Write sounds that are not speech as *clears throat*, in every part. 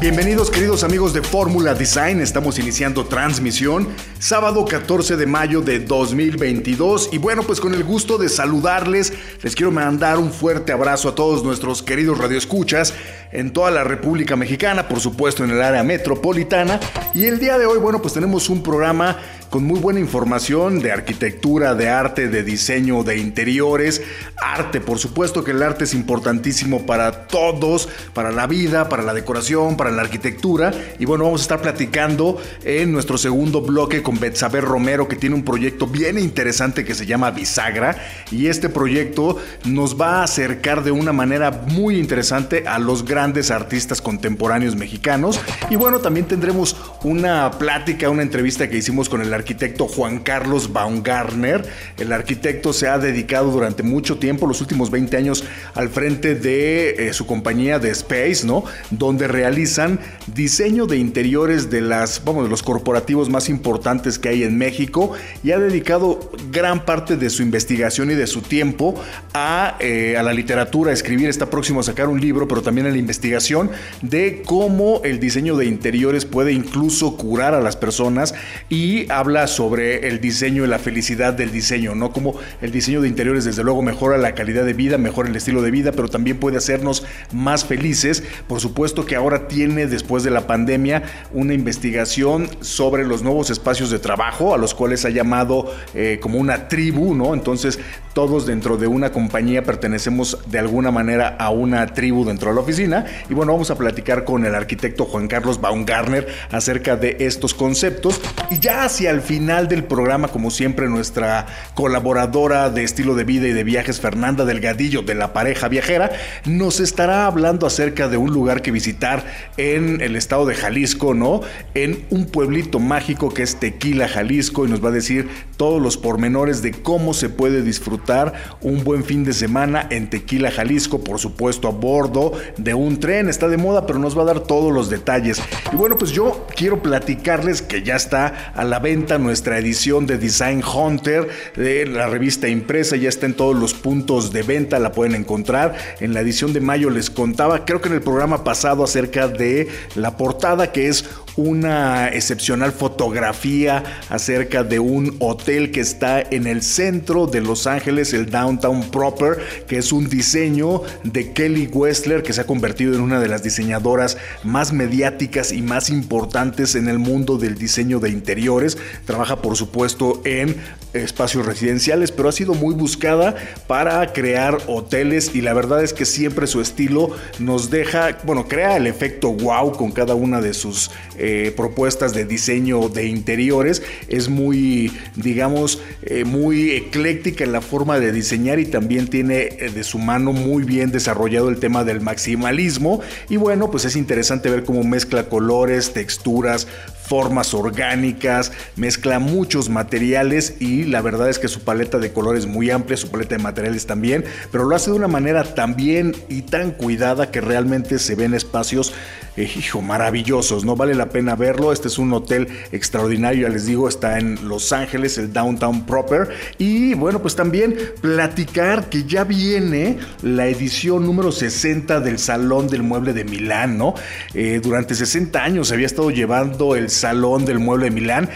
Bienvenidos queridos amigos de Fórmula Design, estamos iniciando transmisión sábado 14 de mayo de 2022 y bueno pues con el gusto de saludarles les quiero mandar un fuerte abrazo a todos nuestros queridos radioescuchas en toda la República Mexicana, por supuesto en el área metropolitana. Y el día de hoy bueno pues tenemos un programa con muy buena información de arquitectura, de arte, de diseño, de interiores, arte, por supuesto que el arte es importantísimo para todos, para la vida, para la decoración, para la arquitectura. Y bueno, vamos a estar platicando en nuestro segundo bloque con Betsaber Romero, que tiene un proyecto bien interesante que se llama Bisagra. Y este proyecto nos va a acercar de una manera muy interesante a los grandes artistas contemporáneos mexicanos. Y bueno, también tendremos una plática, una entrevista que hicimos con el arquitecto Juan Carlos Baumgartner. El arquitecto se ha dedicado durante mucho tiempo, los últimos 20 años, al frente de eh, su compañía de Space, ¿no? Donde diseño de interiores de las, vamos, de los corporativos más importantes que hay en México y ha dedicado gran parte de su investigación y de su tiempo a, eh, a la literatura, a escribir. Está próximo a sacar un libro, pero también a la investigación de cómo el diseño de interiores puede incluso curar a las personas y hablar sobre el diseño y la felicidad del diseño, ¿no? Como el diseño de interiores desde luego mejora la calidad de vida, mejora el estilo de vida, pero también puede hacernos más felices. Por supuesto que ahora tiene después de la pandemia una investigación sobre los nuevos espacios de trabajo a los cuales ha llamado eh, como una tribu, ¿no? Entonces todos dentro de una compañía pertenecemos de alguna manera a una tribu dentro de la oficina y bueno, vamos a platicar con el arquitecto Juan Carlos Baumgartner acerca de estos conceptos y ya hacia el final del programa, como siempre, nuestra colaboradora de estilo de vida y de viajes, Fernanda Delgadillo, de la pareja viajera, nos estará hablando acerca de un lugar que visitar en el estado de Jalisco, ¿no? En un pueblito mágico que es Tequila, Jalisco, y nos va a decir todos los pormenores de cómo se puede disfrutar un buen fin de semana en Tequila, Jalisco, por supuesto, a bordo de un tren. Está de moda, pero nos va a dar todos los detalles. Y bueno, pues yo quiero platicarles que ya está a la venta nuestra edición de Design Hunter de la revista impresa, ya está en todos los puntos de venta, la pueden encontrar. En la edición de mayo les contaba, creo que en el programa pasado acerca de la portada que es una excepcional fotografía acerca de un hotel que está en el centro de Los Ángeles, el Downtown Proper, que es un diseño de Kelly Westler que se ha convertido en una de las diseñadoras más mediáticas y más importantes en el mundo del diseño de interiores. Trabaja por supuesto en espacios residenciales, pero ha sido muy buscada para crear hoteles y la verdad es que siempre su estilo nos deja, bueno, crea el efecto wow con cada una de sus eh, propuestas de diseño de interiores. Es muy, digamos, eh, muy ecléctica en la forma de diseñar y también tiene eh, de su mano muy bien desarrollado el tema del maximalismo. Y bueno, pues es interesante ver cómo mezcla colores, texturas, formas orgánicas, mezcla muchos materiales y la verdad es que su paleta de colores muy amplia, su paleta de materiales también, pero lo hace de una manera tan bien y tan cuidada que realmente se ven espacios, eh, hijo, maravillosos, ¿no? Vale la pena verlo, este es un hotel extraordinario, ya les digo, está en Los Ángeles, el Downtown Proper, y bueno, pues también platicar que ya viene la edición número 60 del Salón del Mueble de Milán, ¿no? Eh, durante 60 años había estado llevando el Salón del Mueble de Milán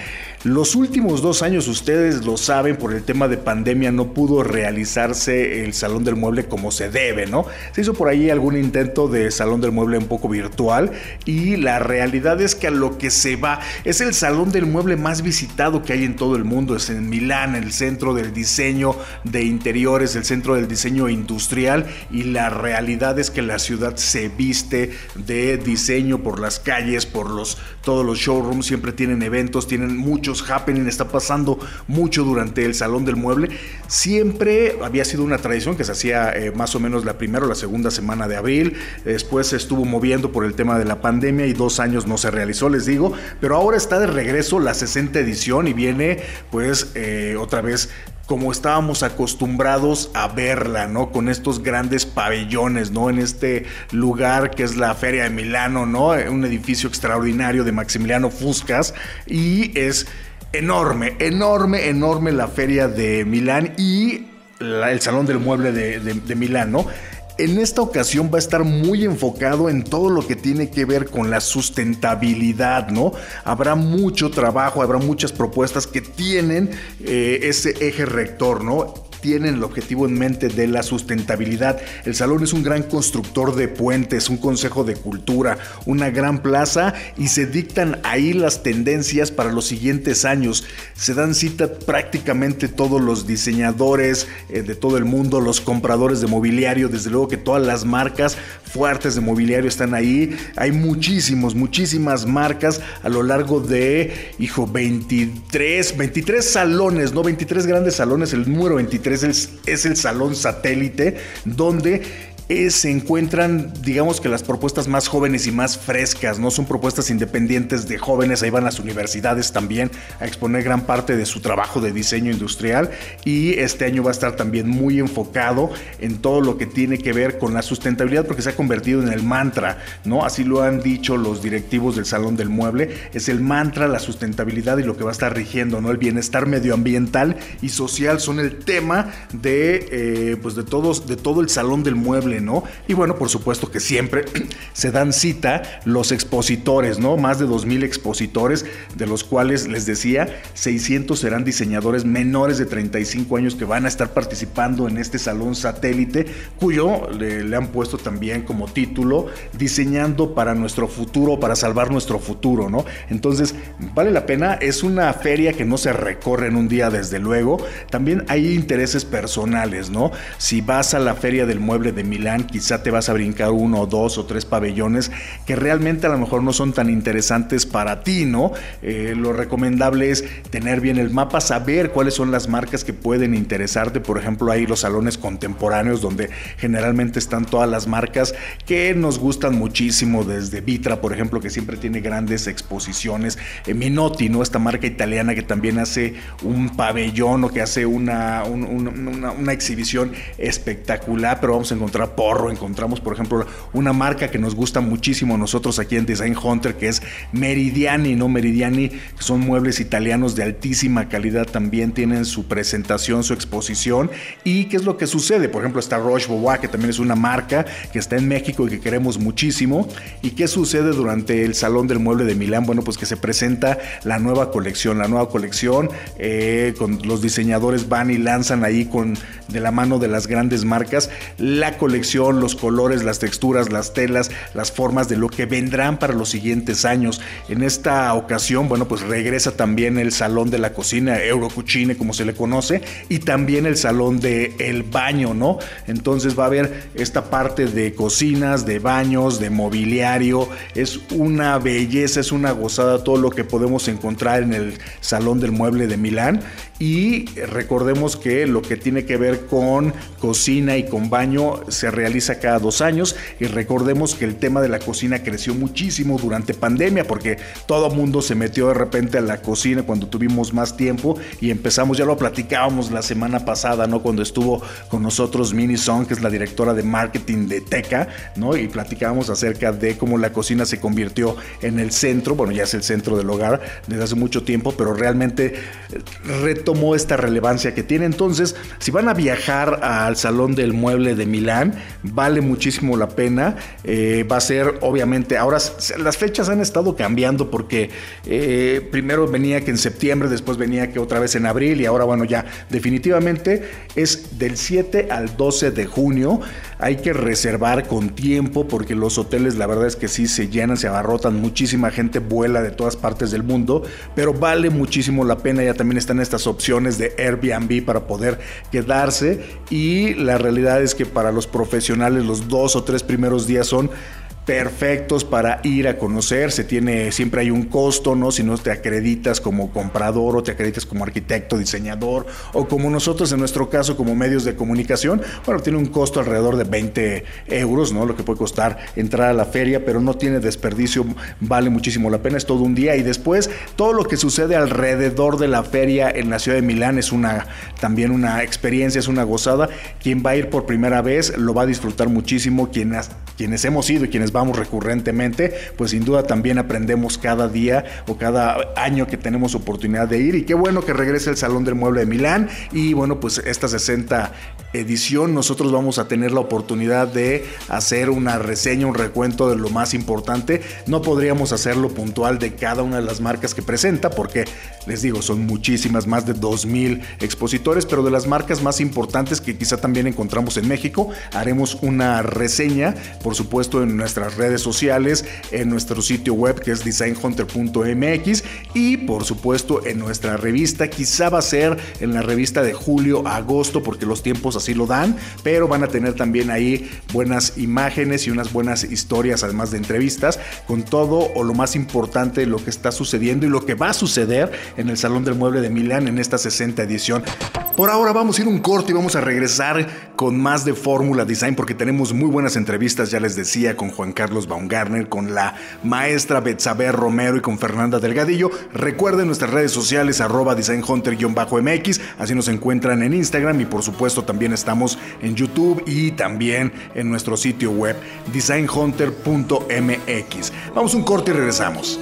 los últimos dos años, ustedes lo saben, por el tema de pandemia no pudo realizarse el Salón del Mueble como se debe, ¿no? Se hizo por ahí algún intento de Salón del Mueble un poco virtual y la realidad es que a lo que se va es el Salón del Mueble más visitado que hay en todo el mundo, es en Milán, el centro del diseño de interiores, el centro del diseño industrial y la realidad es que la ciudad se viste de diseño por las calles, por los todos los showrooms, siempre tienen eventos, tienen muchos happening, está pasando mucho durante el Salón del Mueble. Siempre había sido una tradición que se hacía eh, más o menos la primera o la segunda semana de abril, después se estuvo moviendo por el tema de la pandemia y dos años no se realizó, les digo, pero ahora está de regreso la 60 edición y viene pues eh, otra vez como estábamos acostumbrados a verla, ¿no? Con estos grandes pabellones, ¿no? En este lugar que es la Feria de Milano, ¿no? Un edificio extraordinario de Maximiliano Fuscas y es enorme, enorme, enorme la Feria de Milán y el Salón del Mueble de, de Milán, ¿no? En esta ocasión va a estar muy enfocado en todo lo que tiene que ver con la sustentabilidad, ¿no? Habrá mucho trabajo, habrá muchas propuestas que tienen eh, ese eje rector, ¿no? Tienen el objetivo en mente de la sustentabilidad. El salón es un gran constructor de puentes, un consejo de cultura, una gran plaza y se dictan ahí las tendencias para los siguientes años. Se dan cita prácticamente todos los diseñadores eh, de todo el mundo, los compradores de mobiliario, desde luego que todas las marcas fuertes de mobiliario están ahí. Hay muchísimos, muchísimas marcas a lo largo de, hijo, 23, 23 salones, ¿no? 23 grandes salones, el número 23 es el, salón satélite donde eh, se encuentran, digamos que las propuestas más jóvenes y más frescas, ¿no? Son propuestas independientes de jóvenes, ahí van las universidades también a exponer gran parte de su trabajo de diseño industrial y este año va a estar también muy enfocado en todo lo que tiene que ver con la sustentabilidad porque se ha convertido en el mantra, ¿no? Así lo han dicho los directivos del Salón del Mueble, es el mantra, la sustentabilidad y lo que va a estar rigiendo, ¿no? El bienestar medioambiental y social son el tema de, eh, pues de, todos, de todo el Salón del Mueble ¿no? Y bueno, por supuesto que siempre *clears throat* se dan cita los expositores, ¿no? Más de 2.000 expositores, de los cuales les decía, 600 serán diseñadores menores de 35 años que van a estar participando en este salón satélite, cuyo le, han puesto también como título, diseñando para nuestro futuro, para salvar nuestro futuro, ¿no? Entonces, vale la pena, es una feria que no se recorre en un día, desde luego, también hay intereses personales, ¿no? Si vas a la feria del mueble de Milán, quizá te vas a brincar uno dos o tres pabellones que realmente a lo mejor no son tan interesantes para ti, ¿no? Eh, lo recomendable es tener bien el mapa, saber cuáles son las marcas que pueden interesarte. Por ejemplo, hay los salones contemporáneos donde generalmente están todas las marcas que nos gustan muchísimo, desde Vitra, por ejemplo, que siempre tiene grandes exposiciones. Eh, Minotti, ¿no? Esta marca italiana que también hace un pabellón o que hace una, una exhibición espectacular, pero vamos a encontrar porro, encontramos por ejemplo una marca que nos gusta muchísimo nosotros aquí en Design Hunter que es Meridiani, ¿no? Meridiani son muebles italianos de altísima calidad, también tienen su presentación, su exposición. Y qué es lo que sucede, por ejemplo está Roche Bois que también es una marca que está en México y que queremos muchísimo. Y qué sucede durante el Salón del Mueble de Milán, bueno pues que se presenta la nueva colección, la nueva colección eh, con los diseñadores van y lanzan ahí con de la mano de las grandes marcas la colección los colores, las texturas, las telas, las formas de lo que vendrán para los siguientes años. En esta ocasión, bueno, pues regresa también el salón de la cocina, Eurocucine como se le conoce, y también el salón de baño, ¿no? Entonces va a haber esta parte de cocinas, de baños, de mobiliario, es una belleza, es una gozada todo lo que podemos encontrar en el salón del mueble de Milán y recordemos que lo que tiene que ver con cocina y con baño se realiza cada dos años y recordemos que el tema de la cocina creció muchísimo durante pandemia porque todo mundo se metió de repente a la cocina cuando tuvimos más tiempo y empezamos, ya lo platicábamos la semana pasada, ¿no? Cuando estuvo con nosotros Mini Song, que es la directora de marketing de Teca, ¿no? Y platicábamos acerca de cómo la cocina se convirtió en el centro, bueno, ya es el centro del hogar desde hace mucho tiempo, pero realmente retomó esta relevancia que tiene. Entonces, si van a viajar al Salón del Mueble de Milán, vale muchísimo la pena. Eh, va a ser, obviamente, ahora las fechas han estado cambiando porque eh, primero venía que en septiembre, después venía que otra vez en abril y ahora, bueno, ya definitivamente es del 7 al 12 de junio. Hay que reservar con tiempo porque los hoteles, la verdad es que sí se llenan, se abarrotan, muchísima gente vuela de todas partes del mundo, pero vale muchísimo la pena. Ya también están estas opciones de Airbnb para poder quedarse y la realidad es que para los profesionales los dos o tres primeros días son perfectos para ir a conocer. Se tiene, siempre hay un costo, ¿no? Si no te acreditas como comprador o te acreditas como arquitecto, diseñador o como nosotros en nuestro caso como medios de comunicación, bueno, tiene un costo alrededor de 20 euros, ¿no? Lo que puede costar entrar a la feria, pero no tiene desperdicio, vale muchísimo la pena, es todo un día y después todo lo que sucede alrededor de la feria en la ciudad de Milán es una también una experiencia, es una gozada. Quien va a ir por primera vez lo va a disfrutar muchísimo, quienes, quienes hemos ido y quienes vamos recurrentemente, pues sin duda también aprendemos cada día o cada año que tenemos oportunidad de ir. Y qué bueno que regrese el Salón del Mueble de Milán. Y bueno, pues esta 60 edición nosotros vamos a tener la oportunidad de hacer una reseña, un recuento de lo más importante. No podríamos hacerlo puntual de cada una de las marcas que presenta porque les digo, son muchísimas, más de 2.000 expositores, pero de las marcas más importantes que quizá también encontramos en México, haremos una reseña, por supuesto, en nuestras redes sociales, en nuestro sitio web que es designhunter.mx y por supuesto en nuestra revista, quizá va a ser en la revista de julio agosto porque los tiempos así lo dan, pero van a tener también ahí buenas imágenes y unas buenas historias, además de entrevistas, con todo o lo más importante de lo que está sucediendo y lo que va a suceder en el Salón del Mueble de Milán en esta 60 edición. Por ahora vamos a ir un corte y vamos a regresar con más de Fórmula Design porque tenemos muy buenas entrevistas, ya les decía, con Juan Carlos Baumgartner, con la maestra Betsabe Romero y con Fernanda Delgadillo. Recuerden nuestras redes sociales arroba designhunter-mx, así nos encuentran en Instagram y por supuesto también estamos en YouTube y también en nuestro sitio web designhunter.mx. Vamos un corte y regresamos.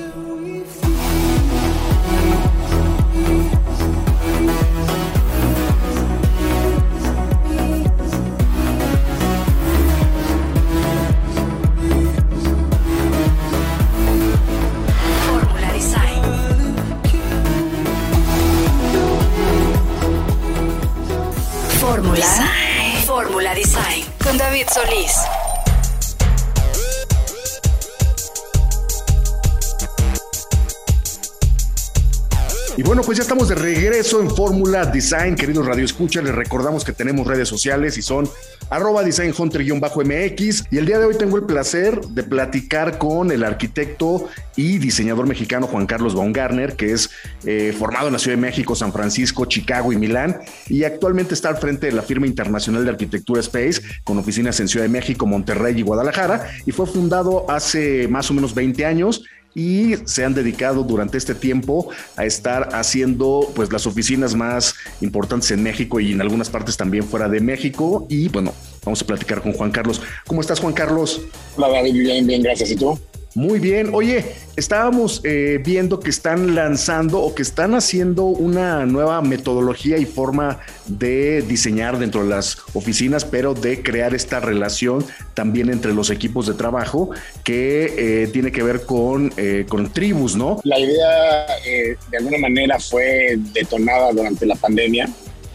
Pues ya estamos de regreso en Fórmula Design, queridos Radio Escucha. Les recordamos que tenemos redes sociales y son arroba designhunter-mx. Y el día de hoy tengo el placer de platicar con el arquitecto y diseñador mexicano Juan Carlos Baumgartner, que es eh, formado en la Ciudad de México, San Francisco, Chicago y Milán, y actualmente está al frente de la firma internacional de arquitectura Space, con oficinas en Ciudad de México, Monterrey y Guadalajara, y fue fundado hace más o menos 20 años y se han dedicado durante este tiempo a estar haciendo pues las oficinas más importantes en México y en algunas partes también fuera de México y bueno, vamos a platicar con Juan Carlos. ¿Cómo estás Juan Carlos? Hola David, bien, bien, gracias. ¿Y tú? Muy bien. Oye, estábamos eh, viendo que están lanzando o que están haciendo una nueva metodología y forma de diseñar dentro de las oficinas, pero de crear esta relación también entre los equipos de trabajo que eh, tiene que ver con, eh, con tribus, ¿no? La idea de alguna manera fue detonada durante la pandemia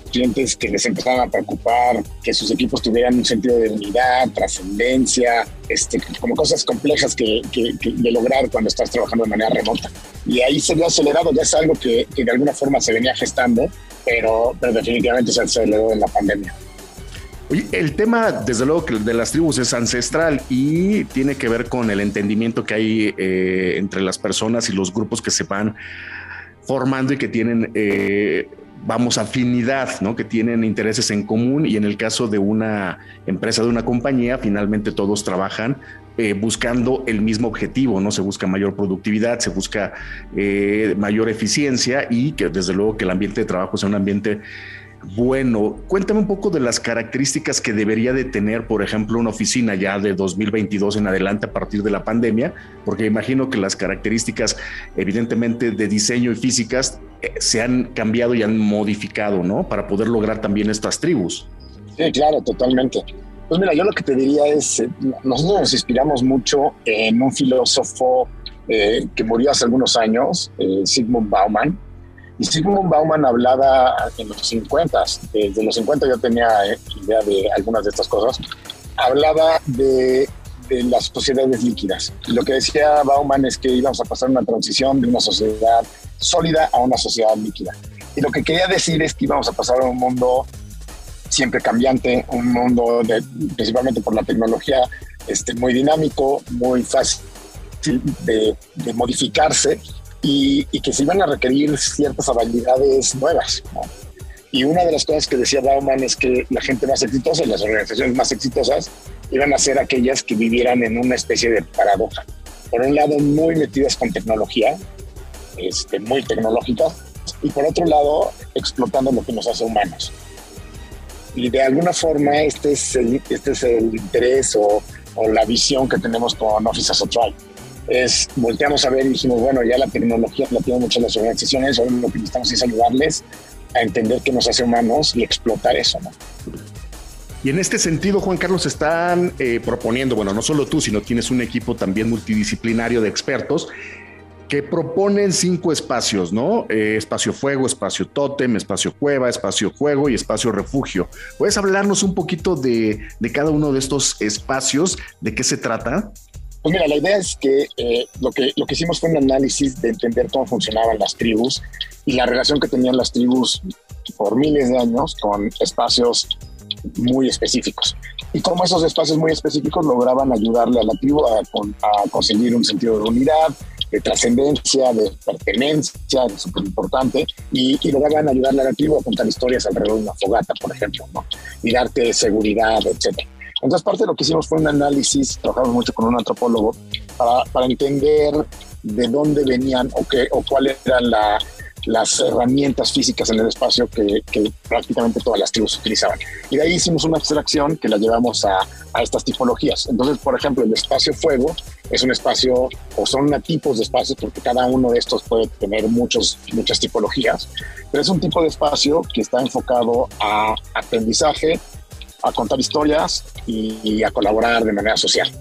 clientes que les empezaban a preocupar, que sus equipos tuvieran un sentido de unidad, trascendencia, este, como cosas complejas que, de lograr cuando estás trabajando de manera remota. Y ahí se vio acelerado, ya es algo que, de alguna forma se venía gestando, pero, pero definitivamente se aceleró en la pandemia. Oye, el tema, desde luego, que de las tribus es ancestral y tiene que ver con el entendimiento que hay eh, entre las personas y los grupos que se van formando y que tienen eh, vamos, afinidad, ¿no? Que tienen intereses en común y en el caso de una empresa, de una compañía, finalmente todos trabajan eh, buscando el mismo objetivo, ¿no? Se busca mayor productividad, se busca eh, mayor eficiencia y que desde luego que el ambiente de trabajo sea un ambiente bueno, cuéntame un poco de las características que debería de tener, por ejemplo, una oficina ya de 2022 en adelante a partir de la pandemia, porque imagino que las características evidentemente de diseño y físicas eh, se han cambiado y han modificado, ¿no? Para poder lograr también estas tribus. Sí, claro, totalmente. Pues mira, yo lo que te diría es, eh, nosotros nos inspiramos mucho en un filósofo eh, que murió hace algunos años, Sigmund Bauman, y Sigmund Bauman hablaba en los 50, desde los 50 yo tenía eh, idea de algunas de estas cosas, hablaba de, de las sociedades líquidas. lo que decía Bauman es que íbamos a pasar una transición de una sociedad sólida a una sociedad líquida. Y lo que quería decir es que íbamos a pasar a un mundo siempre cambiante, un mundo de, principalmente por la tecnología, este, muy dinámico, muy fácil de, modificarse y, que se iban a requerir ciertas habilidades nuevas. Y una de las cosas que decía Bauman es que la gente más exitosa y las organizaciones más exitosas iban a ser aquellas que vivieran en una especie de paradoja. Por un lado, muy metidas con tecnología, este, muy tecnológicas, y por otro lado, explotando lo que nos hace humanos. Y de alguna forma, este es el, este es el interés o, o la visión que tenemos con Office as a Tribe es volteamos a ver y dijimos, bueno, ya la tecnología la tienen muchas las organizaciones, ahora lo que necesitamos es ayudarles a entender qué nos hace humanos y explotar eso, ¿no? Y en este sentido, Juan Carlos, están eh, proponiendo, bueno, no solo tú, sino tienes un equipo también multidisciplinario de expertos que proponen cinco espacios, ¿no? Eh, espacio fuego, espacio tótem, espacio cueva, espacio juego y espacio refugio. ¿Puedes hablarnos un poquito de, de cada uno de estos espacios? ¿De qué se trata? Pues mira, la idea es que, eh, lo que lo que hicimos fue un análisis de entender cómo funcionaban las tribus y la relación que tenían las tribus por miles de años con espacios muy específicos. Y cómo esos espacios muy específicos lograban ayudarle a la tribu a, conseguir un sentido de unidad, de trascendencia, de pertenencia, súper importante, y, y, lograban ayudarle a la tribu a contar historias alrededor de una fogata, por ejemplo, ¿no? y darte seguridad, etcétera. Entonces, parte de lo que hicimos fue un análisis, trabajamos mucho con un antropólogo, para, para entender de dónde venían o, qué, o cuáles eran las herramientas físicas en el espacio que, que, prácticamente todas las tribus utilizaban. Y de ahí hicimos una abstracción que la llevamos a, a, estas tipologías. Entonces, por ejemplo, el espacio fuego es un espacio, o son tipos de espacios, porque cada uno de estos puede tener muchos, muchas tipologías, pero es un tipo de espacio que está enfocado a aprendizaje, a contar historias y, a colaborar de manera social.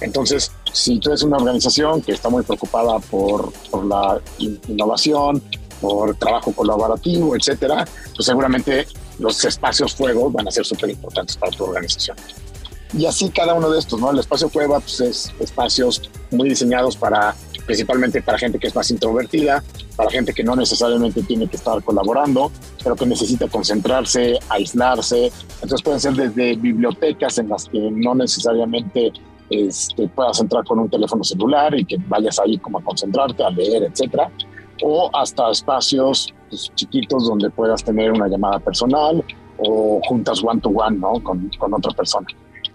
Entonces, si tú eres una organización que está muy preocupada por, la innovación, por trabajo colaborativo, etcétera, pues seguramente los espacios fuego van a ser súper importantes para tu organización. Y así cada uno de estos, ¿no? El espacio cueva pues es espacios muy diseñados para principalmente para gente que es más introvertida, para gente que no necesariamente tiene que estar colaborando, pero que necesita concentrarse, aislarse. Entonces pueden ser desde bibliotecas en las que no necesariamente este, puedas entrar con un teléfono celular y que vayas ahí como a concentrarte, a leer, etcétera, o hasta espacios pues, chiquitos donde puedas tener una llamada personal o juntas one to one, ¿no? Con, con otra persona.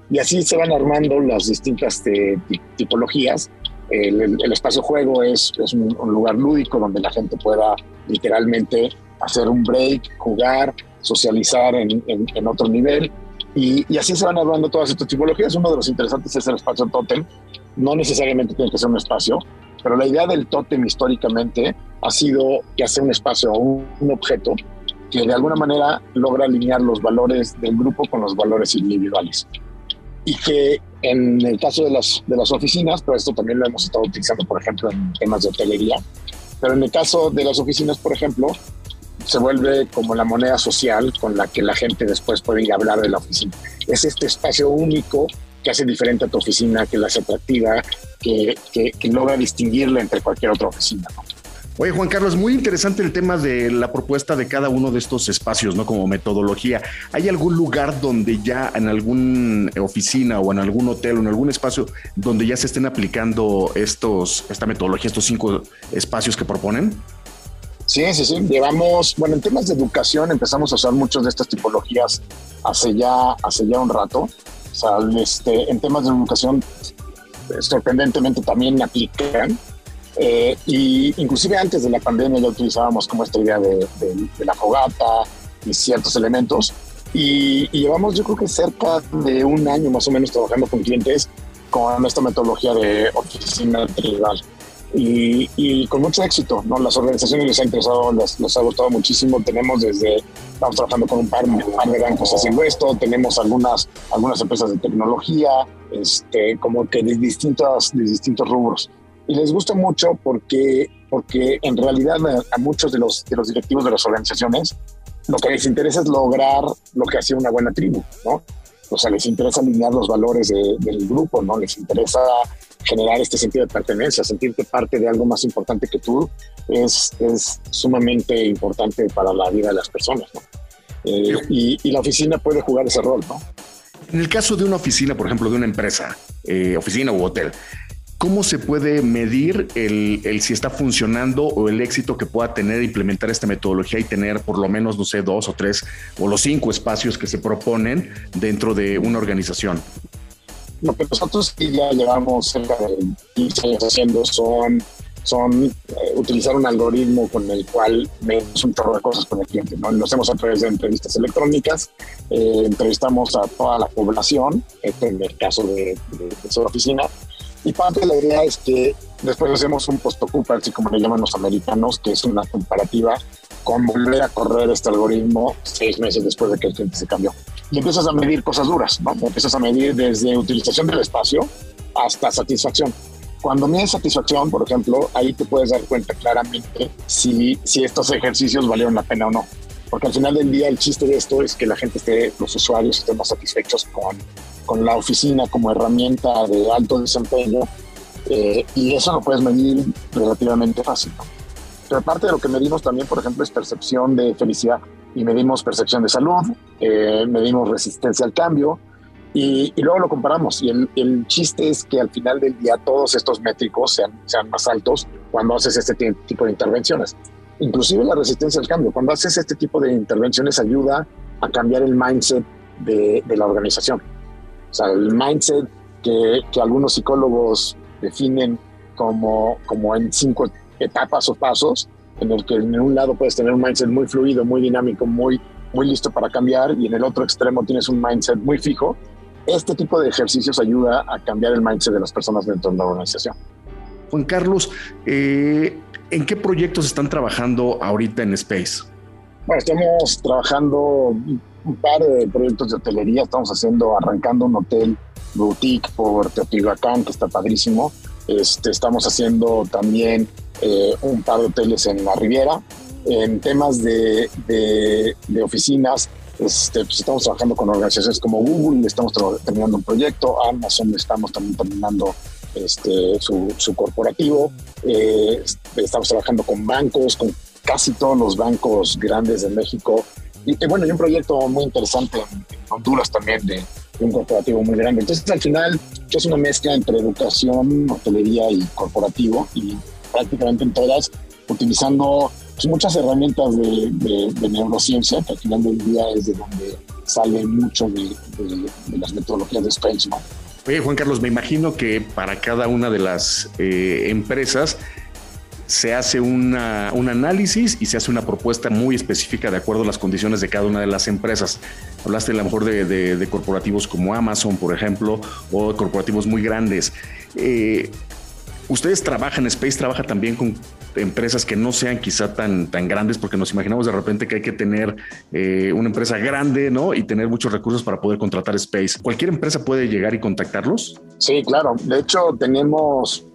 Y así se van armando las distintas eh, tipologías el, espacio juego es, un, lugar lúdico donde la gente pueda literalmente hacer un break, jugar, socializar en, otro nivel. Y, así se van hablando todas estas tipologías. Uno de los interesantes es el espacio totem. No necesariamente tiene que ser un espacio, pero la idea del totem históricamente ha sido que hace un espacio o un objeto que de alguna manera logra alinear los valores del grupo con los valores individuales y que en el caso de las, de las oficinas, pero esto también lo hemos estado utilizando, por ejemplo, en temas de hotelería, pero en el caso de las oficinas, por ejemplo, se vuelve como la moneda social con la que la gente después puede ir a hablar de la oficina. Es este espacio único que hace diferente a tu oficina, que la hace atractiva, que, que, que logra distinguirla entre cualquier otra oficina. ¿no? Oye, Juan Carlos, muy interesante el tema de la propuesta de cada uno de estos espacios, ¿no? Como metodología. ¿Hay algún lugar donde ya en alguna oficina o en algún hotel o en algún espacio donde ya se estén aplicando estos, esta metodología, estos cinco espacios que proponen? Sí, sí, sí. Llevamos, bueno, en temas de educación empezamos a usar muchas de estas tipologías hace ya, hace ya un rato. O sea, este, en temas de educación sorprendentemente también aplican eh, y inclusive antes de la pandemia ya utilizábamos como esta idea de, la fogata y ciertos elementos. Y, llevamos yo creo que cerca de un año más o menos trabajando con clientes con esta metodología de oficina tribal. Y, y, con mucho éxito, ¿no? Las organizaciones les ha interesado, les, ha gustado muchísimo. Tenemos desde, estamos trabajando con un par, par de bancos haciendo esto, tenemos algunas, algunas empresas de tecnología, este, como que de, distintos de distintos rubros y les gusta mucho porque, porque en realidad a, muchos de los, de los directivos de las organizaciones lo que les interesa es lograr lo que hace una buena tribu, ¿no? O sea, les interesa alinear los valores del grupo, ¿no? Les interesa generar este sentido de pertenencia, sentirte parte de algo más importante que tú, es, es sumamente importante para la vida de las personas, ¿no? Eh, y, y, la oficina puede jugar ese rol, ¿no? En el caso de una oficina, por ejemplo, de una empresa, eh, oficina u hotel, ¿cómo se puede medir el, si está funcionando o el éxito que pueda tener implementar esta metodología y tener por lo menos, no sé, dos o tres o los cinco espacios que se proponen dentro de una organización? Lo que nosotros ya llevamos cerca de 15 años haciendo son eh, utilizar un algoritmo con el cual vemos un chorro de cosas con el cliente. ¿no? Lo hacemos a través de entrevistas electrónicas, eh, entrevistamos a toda la población, este en el caso de, de, su oficina, y parte de la idea es que después hacemos un post-ocupa, así como le llaman los americanos, que es una comparativa con volver a correr este algoritmo seis meses después de que el cliente se cambió. Y empiezas a medir cosas duras, ¿no? Empiezas a medir desde utilización del espacio hasta satisfacción. Cuando mides satisfacción, por ejemplo, ahí te puedes dar cuenta claramente si, si estos ejercicios valieron la pena o no. Porque al final del día el chiste de esto es que la gente esté, los usuarios estén más satisfechos con, con la oficina como herramienta de alto desempeño eh, y eso lo puedes medir relativamente fácil. Pero parte de lo que medimos también, por ejemplo, es percepción de felicidad y medimos percepción de salud, eh, medimos resistencia al cambio, y, luego lo comparamos. Y el, el, chiste es que al final del día todos estos métricos sean, sean más altos cuando haces este tipo de intervenciones. Inclusive la resistencia al cambio. Cuando haces este tipo de intervenciones ayuda a cambiar el mindset de, de la organización. O sea, el mindset que, que, algunos psicólogos definen como, como en cinco etapas o pasos, en el que en un lado puedes tener un mindset muy fluido, muy dinámico, muy, muy listo para cambiar, y en el otro extremo tienes un mindset muy fijo este tipo de ejercicios ayuda a cambiar el mindset de las personas dentro de la organización. Juan Carlos, eh, ¿en qué proyectos están trabajando ahorita en Space? Bueno, estamos trabajando un par de proyectos de hotelería. Estamos haciendo, arrancando un hotel boutique por Teotihuacán, que está padrísimo. Este, estamos haciendo también eh, un par de hoteles en la Riviera. En temas de, de, oficinas, este, pues estamos trabajando con organizaciones como Google, estamos terminando un proyecto, Amazon estamos también terminando este, su, corporativo, eh, estamos trabajando con bancos, con casi todos los bancos grandes de México. Y, bueno, hay un proyecto muy interesante en, Honduras también de, un corporativo muy grande. Entonces, al final, es una mezcla entre educación, hotelería y corporativo, y prácticamente en todas, utilizando pues, muchas herramientas de, neurociencia, que al final del día es de donde sale mucho de, las metodologías de Space. Oye, Juan Carlos, me imagino que para cada una de las eh, empresas se hace un análisis y se hace una propuesta muy específica de acuerdo a las condiciones de cada una de las empresas. Hablaste a lo mejor de, de corporativos como Amazon, por ejemplo, o corporativos muy grandes. Eh, Ustedes trabajan, Space trabaja también con empresas que no sean quizá tan, tan grandes, porque nos imaginamos de repente que hay que tener eh, una empresa grande, ¿no? Y tener muchos recursos para poder contratar Space. ¿Cualquier empresa puede llegar y contactarlos? Sí, claro. De hecho, tenemos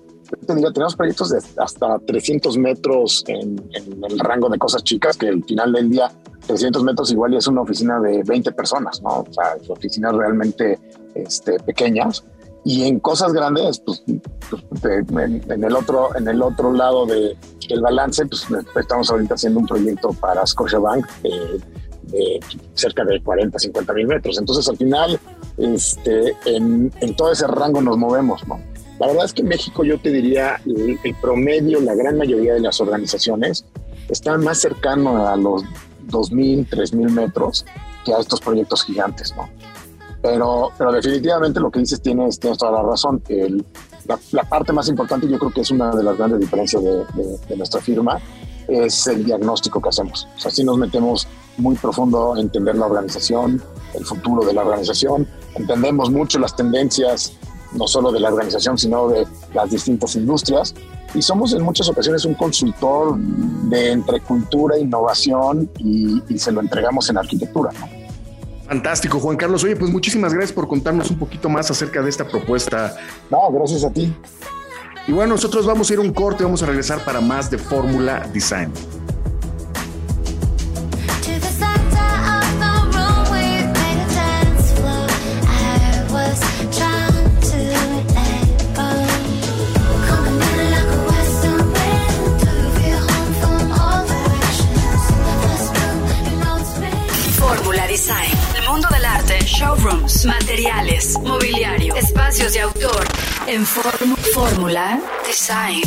tenemos proyectos de hasta 300 metros en, el rango de cosas chicas, que al final del día 300 metros igual es una oficina de 20 personas, ¿no? O sea, oficinas realmente este, pequeñas y en cosas grandes, pues, pues en, el otro, en el otro lado de, del balance, pues estamos ahorita haciendo un proyecto para Scotiabank de, de cerca de 40, 50 mil metros. Entonces, al final, este, en, en, todo ese rango nos movemos, ¿no? La verdad es que en México yo te diría, el, el promedio, la gran mayoría de las organizaciones están más cercano a los 2.000, 3.000 metros que a estos proyectos gigantes, ¿no? Pero, pero definitivamente lo que dices tienes, tienes toda la razón. El, la, parte más importante, yo creo que es una de las grandes diferencias de, de, nuestra firma, es el diagnóstico que hacemos. O sea, nos metemos muy profundo a entender la organización, el futuro de la organización, entendemos mucho las tendencias, no solo de la organización, sino de las distintas industrias. Y somos en muchas ocasiones un consultor de entre cultura, e innovación y, y se lo entregamos en arquitectura. ¿no? Fantástico, Juan Carlos. Oye, pues muchísimas gracias por contarnos un poquito más acerca de esta propuesta. No, gracias a ti. Y bueno, nosotros vamos a ir a un corte, vamos a regresar para más de Fórmula Design. Showrooms, material espacios de autor en Fórmula Design.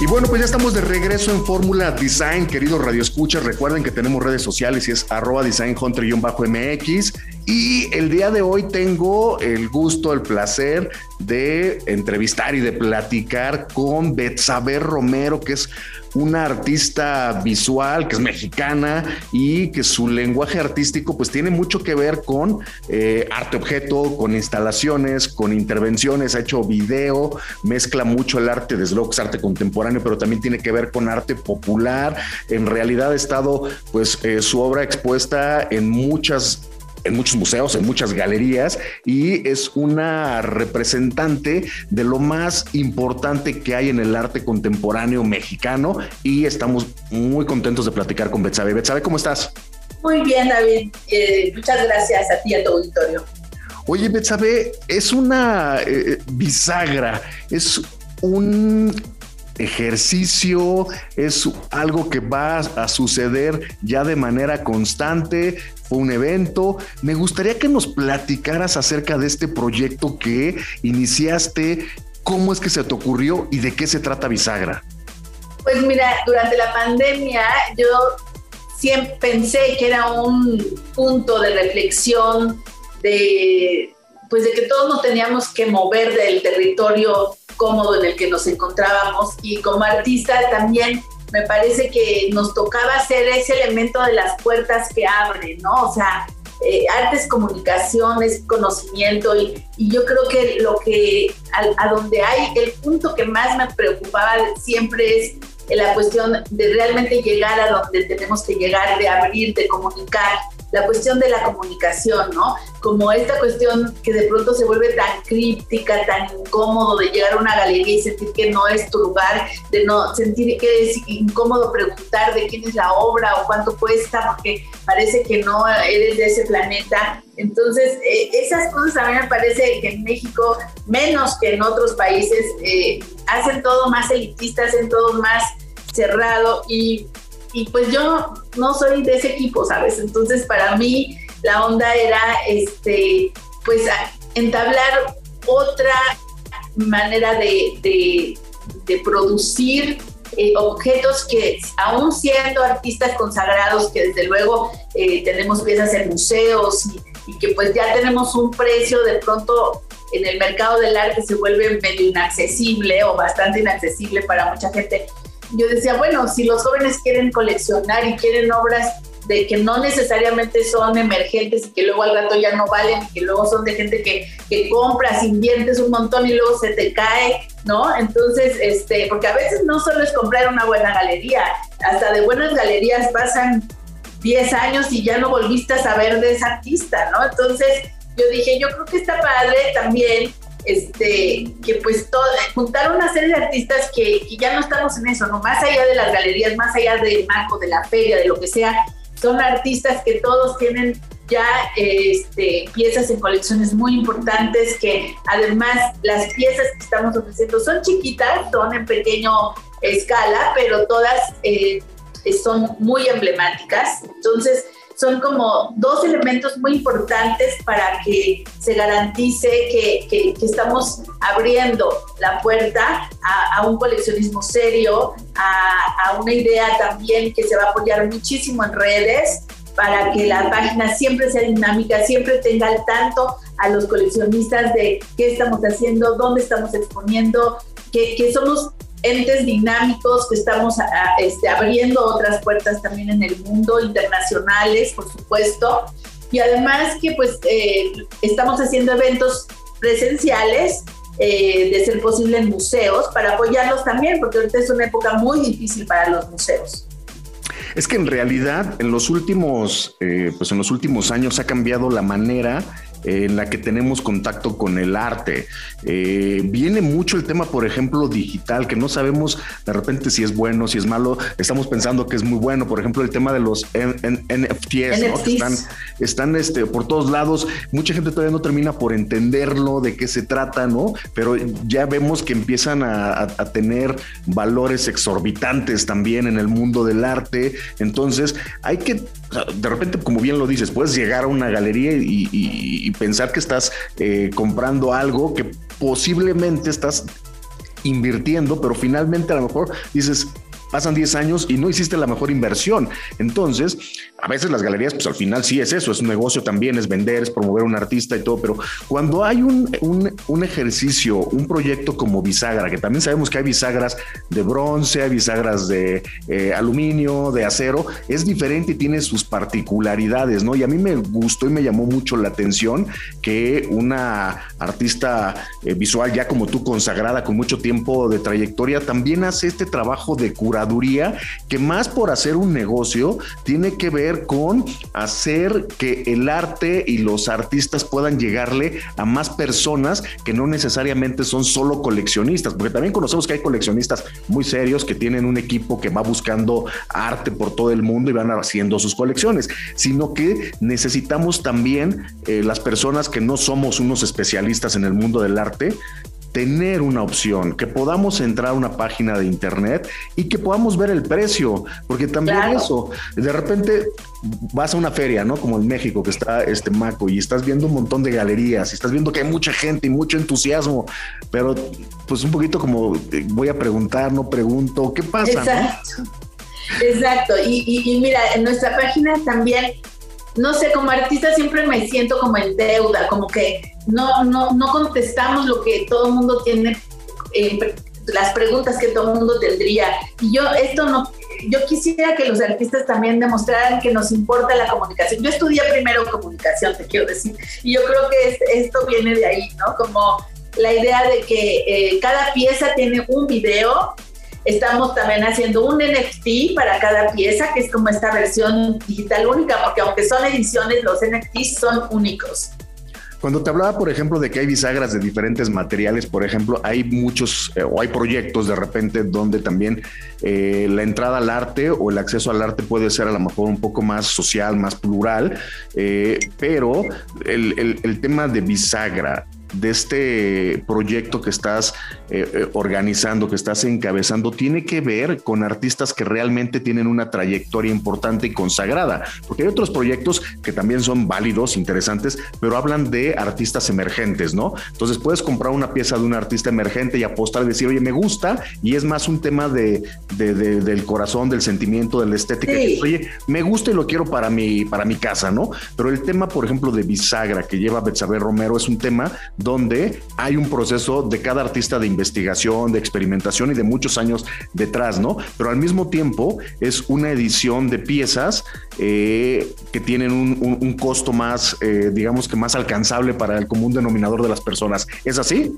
Y bueno, pues ya estamos de regreso en Fórmula Design, queridos radioescuchas. Recuerden que tenemos redes sociales y es arroba designhunter-mx. Y el día de hoy tengo el gusto, el placer de entrevistar y de platicar con Betsabe Romero, que es una artista visual que es mexicana y que su lenguaje artístico pues tiene mucho que ver con eh, arte objeto, con instalaciones, con intervenciones, ha hecho video, mezcla mucho el arte, desde arte contemporáneo, pero también tiene que ver con arte popular. En realidad ha estado pues eh, su obra expuesta en muchas en muchos museos, en muchas galerías y es una representante de lo más importante que hay en el arte contemporáneo mexicano y estamos muy contentos de platicar con Betsabe. Betsabe, ¿cómo estás? Muy bien, David. Eh, muchas gracias a ti y a tu auditorio. Oye, Betsabe, es una eh, bisagra, es un ejercicio, es algo que va a suceder ya de manera constante, fue un evento. Me gustaría que nos platicaras acerca de este proyecto que iniciaste, cómo es que se te ocurrió y de qué se trata Bisagra. Pues mira, durante la pandemia yo siempre pensé que era un punto de reflexión de pues de que todos nos teníamos que mover del territorio cómodo en el que nos encontrábamos. Y como artista también me parece que nos tocaba ser ese elemento de las puertas que abren, ¿no? O sea, eh, arte es comunicación, es conocimiento. Y, yo creo que lo que a, a, donde hay, el punto que más me preocupaba siempre es la cuestión de realmente llegar a donde tenemos que llegar, de abrir, de comunicar la cuestión de la comunicación, ¿no? Como esta cuestión que de pronto se vuelve tan críptica, tan incómodo de llegar a una galería y sentir que no es tu lugar, de no sentir que es incómodo preguntar de quién es la obra o cuánto cuesta, porque parece que no eres de ese planeta. Entonces, eh, esas cosas a mí me parece que en México, menos que en otros países, eh, hacen todo más elitista, hacen todo más cerrado y y pues yo no soy de ese equipo, ¿sabes? Entonces para mí la onda era, este, pues entablar otra manera de, producir eh, objetos que aún siendo artistas consagrados, que desde luego eh, tenemos piezas en museos y, y, que pues ya tenemos un precio de pronto en el mercado del arte se vuelve medio inaccesible o bastante inaccesible para mucha gente yo decía, bueno, si los jóvenes quieren coleccionar y quieren obras de que no necesariamente son emergentes y que luego al rato ya no valen y que luego son de gente que, que compras, inviertes un montón y luego se te cae, ¿no? Entonces, este, porque a veces no solo es comprar una buena galería, hasta de buenas galerías pasan 10 años y ya no volviste a saber de esa artista, ¿no? Entonces, yo dije, yo creo que está padre también este, que pues todo, juntar una serie de artistas que, ya no estamos en eso, ¿no? Más allá de las galerías, más allá del marco, de la feria, de lo que sea, son artistas que todos tienen ya este, piezas en colecciones muy importantes que además las piezas que estamos ofreciendo son chiquitas, son en pequeño escala, pero todas eh, son muy emblemáticas. Entonces, son como dos elementos muy importantes para que se garantice que, que, estamos abriendo la puerta a, un coleccionismo serio, a, a, una idea también que se va a apoyar muchísimo en redes para que la página siempre sea dinámica, siempre tenga al tanto a los coleccionistas de qué estamos haciendo, dónde estamos exponiendo, que, que somos entes dinámicos que estamos este, abriendo otras puertas también en el mundo, internacionales, por supuesto. Y además que pues eh, estamos haciendo eventos presenciales, eh, de ser posible en museos, para apoyarlos también, porque ahorita es una época muy difícil para los museos. Es que en realidad en los últimos, eh, pues en los últimos años ha cambiado la manera en la que tenemos contacto con el arte. Eh, viene mucho el tema, por ejemplo, digital, que no sabemos de repente si es bueno, si es malo. Estamos pensando que es muy bueno. Por ejemplo, el tema de los NFTs, ¿no? que están, están este, por todos lados. Mucha gente todavía no termina por entenderlo, de qué se trata, ¿no? Pero ya vemos que empiezan a, tener valores exorbitantes también en el mundo del arte. Entonces, hay que de repente, como bien lo dices, puedes llegar a una galería y, pensar que estás eh, comprando algo que posiblemente estás invirtiendo, pero finalmente a lo mejor dices, pasan 10 años y no hiciste la mejor inversión. Entonces, a veces las galerías, pues al final sí es eso, es un negocio también, es vender, es promover un artista y todo, pero cuando hay un, un, ejercicio, un proyecto como bisagra, que también sabemos que hay bisagras de bronce, hay bisagras de eh, aluminio, de acero, es diferente y tiene sus particularidades, ¿no? Y a mí me gustó y me llamó mucho la atención que una artista eh, visual ya como tú consagrada con mucho tiempo de trayectoria también hace este trabajo de curaduría que más por hacer un negocio tiene que con hacer que el arte y los artistas puedan llegarle a más personas que no necesariamente son solo coleccionistas, porque también conocemos que hay coleccionistas muy serios que tienen un equipo que va buscando arte por todo el mundo y van haciendo sus colecciones, sino que necesitamos también eh, las personas que no somos unos especialistas en el mundo del arte, tener una opción, que podamos entrar a una página de internet y que podamos ver el precio, porque también eso, de repente vas a una feria, ¿no? Como en México, que está este Maco, y estás viendo un montón de galerías, y estás viendo que hay mucha gente y mucho entusiasmo, pero pues un poquito como voy a preguntar, no pregunto, ¿qué pasa? Exacto. Exacto. Y, y mira, en nuestra página también no sé, como artista siempre me siento como en deuda, como que no, no, no contestamos lo que todo el mundo tiene, eh, las preguntas que todo el mundo tendría. Y yo esto no, yo quisiera que los artistas también demostraran que nos importa la comunicación. Yo estudié primero comunicación, te quiero decir, y yo creo que esto viene de ahí, ¿no? Como la idea de que eh, cada pieza tiene un video Estamos también haciendo un NFT para cada pieza, que es como esta versión digital única, porque aunque son ediciones, los NFTs son únicos. Cuando te hablaba, por ejemplo, de que hay bisagras de diferentes materiales, por ejemplo, hay muchos eh, o hay proyectos de repente donde también eh, la entrada al arte o el acceso al arte puede ser a lo mejor un poco más social, más plural, eh, pero el, el tema de bisagra de este proyecto que estás eh, eh, organizando, que estás encabezando, tiene que ver con artistas que realmente tienen una trayectoria importante y consagrada, porque hay otros proyectos que también son válidos, interesantes, pero hablan de artistas emergentes, ¿no? Entonces puedes comprar una pieza de un artista emergente y apostar y decir, oye, me gusta, y es más un tema de, del corazón, del sentimiento, de la estética. oye, me gusta y lo quiero para mi, para mi casa, ¿no? Pero el tema, por ejemplo, de bisagra que lleva Betsabe Romero es un tema donde hay un proceso de cada artista de investigación, de experimentación y de muchos años detrás, ¿no? Pero al mismo tiempo es una edición de piezas eh, que tienen un, costo más, eh, digamos que más alcanzable para el común denominador de las personas. ¿Es así?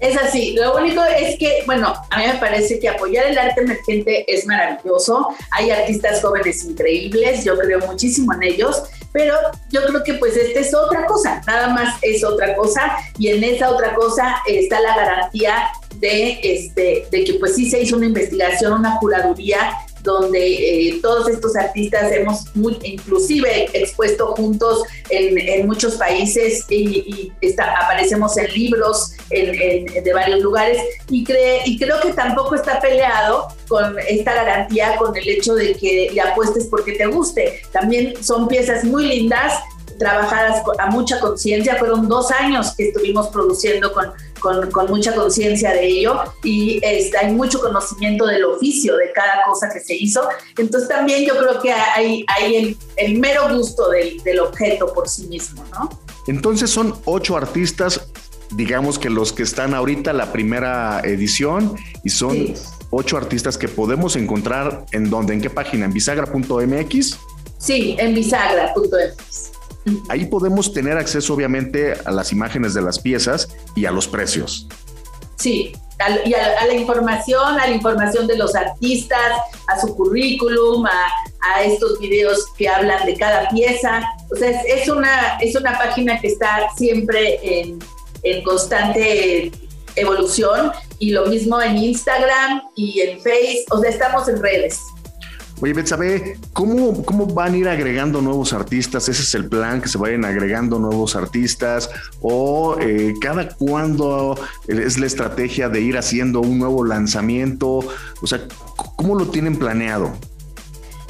Es así. Lo único es que, bueno, a mí me parece que apoyar el arte emergente es maravilloso. Hay artistas jóvenes increíbles, yo creo muchísimo en ellos, pero yo creo que pues esta es otra cosa, nada más es otra cosa y en esa otra cosa está la garantía de, este, de que pues sí se hizo una investigación, una curaduría donde eh, todos estos artistas hemos muy, inclusive expuesto juntos en, muchos países y, aparecemos en libros de varios lugares y, cree, y creo que tampoco está peleado con esta garantía, con el hecho de que le apuestes porque te guste. También son piezas muy lindas trabajadas a mucha conciencia. Fueron dos años que estuvimos produciendo con, con, mucha conciencia de ello y este, hay mucho conocimiento del oficio, de cada cosa que se hizo. Entonces también yo creo que hay, hay el, el mero gusto del, del objeto por sí mismo, ¿no? Entonces son ocho artistas digamos que los que están ahorita la primera edición y son ocho artistas que podemos encontrar en dónde, en qué página, en bisagra.mx. Sí, en bisagra.mx. Ahí podemos tener acceso obviamente a las imágenes de las piezas y a los precios. Sí, y a, la información, a la información de los artistas, a su currículum, a, estos videos que hablan de cada pieza. O sea, es, una, es una página que está siempre en, en constante evolución y lo mismo en Instagram y en Facebook, o sea, estamos en redes. Oye, Betsabe, ¿cómo, ¿cómo van a ir agregando nuevos artistas? ¿Ese es el plan, que se vayan agregando nuevos artistas? ¿O eh, cada cuándo es la estrategia de ir haciendo un nuevo lanzamiento? O sea, ¿cómo lo tienen planeado?